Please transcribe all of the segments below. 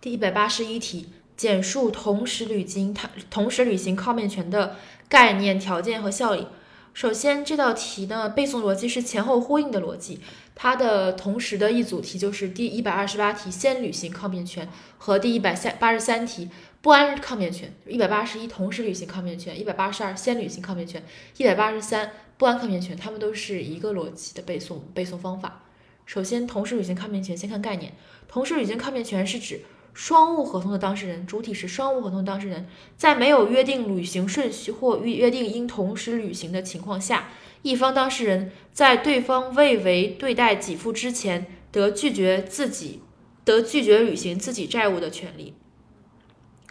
第一百八十一题，简述同时履行它同时履行抗辩权的概念、条件和效力。首先，这道题呢，背诵逻辑是前后呼应的逻辑。它的同时的一组题就是第一百二十八题先履行抗辩权和第一百三八十三题不安抗辩权。一百八十一同时履行抗辩权，一百八十二先履行抗辩权，一百八十三不安抗辩权，它们都是一个逻辑的背诵背诵方法。首先，同时履行抗辩权，先看概念。同时履行抗辩权是指双务合同的当事人，主体是双务合同当事人，在没有约定履行顺序或约约定应同时履行的情况下。一方当事人在对方未为对待给付之前，得拒绝自己得拒绝履行自己债务的权利。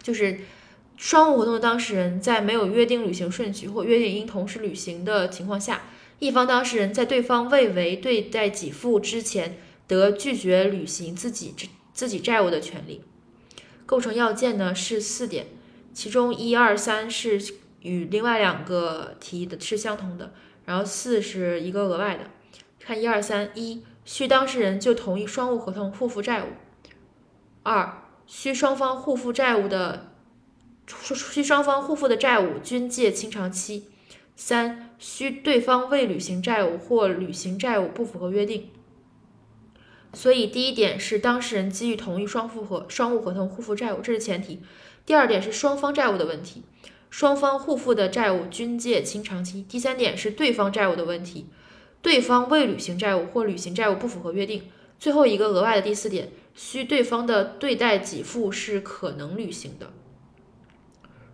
就是双务合同的当事人在没有约定履行顺序或约定应同时履行的情况下，一方当事人在对方未为对待给付之前，得拒绝履行自己自己债务的权利。构成要件呢是四点，其中一二三是与另外两个题的是相同的。然后四是一个额外的，看一二三一，需当事人就同意双务合同互负债务；二，需双方互负债务的，需双方互负的债务均借清偿期；三，需对方未履行债务或履行债务不符合约定。所以第一点是当事人基于同意双复合双务合同互负债务，这是前提；第二点是双方债务的问题。双方互负的债务均借清偿期。第三点是对方债务的问题，对方未履行债务或履行债务不符合约定。最后一个额外的第四点，需对方的对待给付是可能履行的。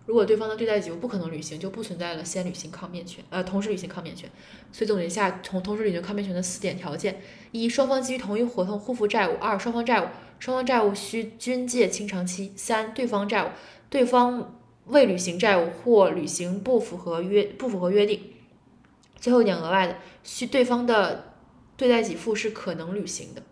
如果对方的对待给付不可能履行，就不存在了先履行抗辩权，呃，同时履行抗辩权。所以总结一下，同同时履行抗辩权的四点条件：一、双方基于同一合同互负债务；二、双方债务双方债务需均借清偿期；三、对方债务对方。未履行债务或履行不符合约不符合约定，最后一点额外的，需对方的对待给付是可能履行的。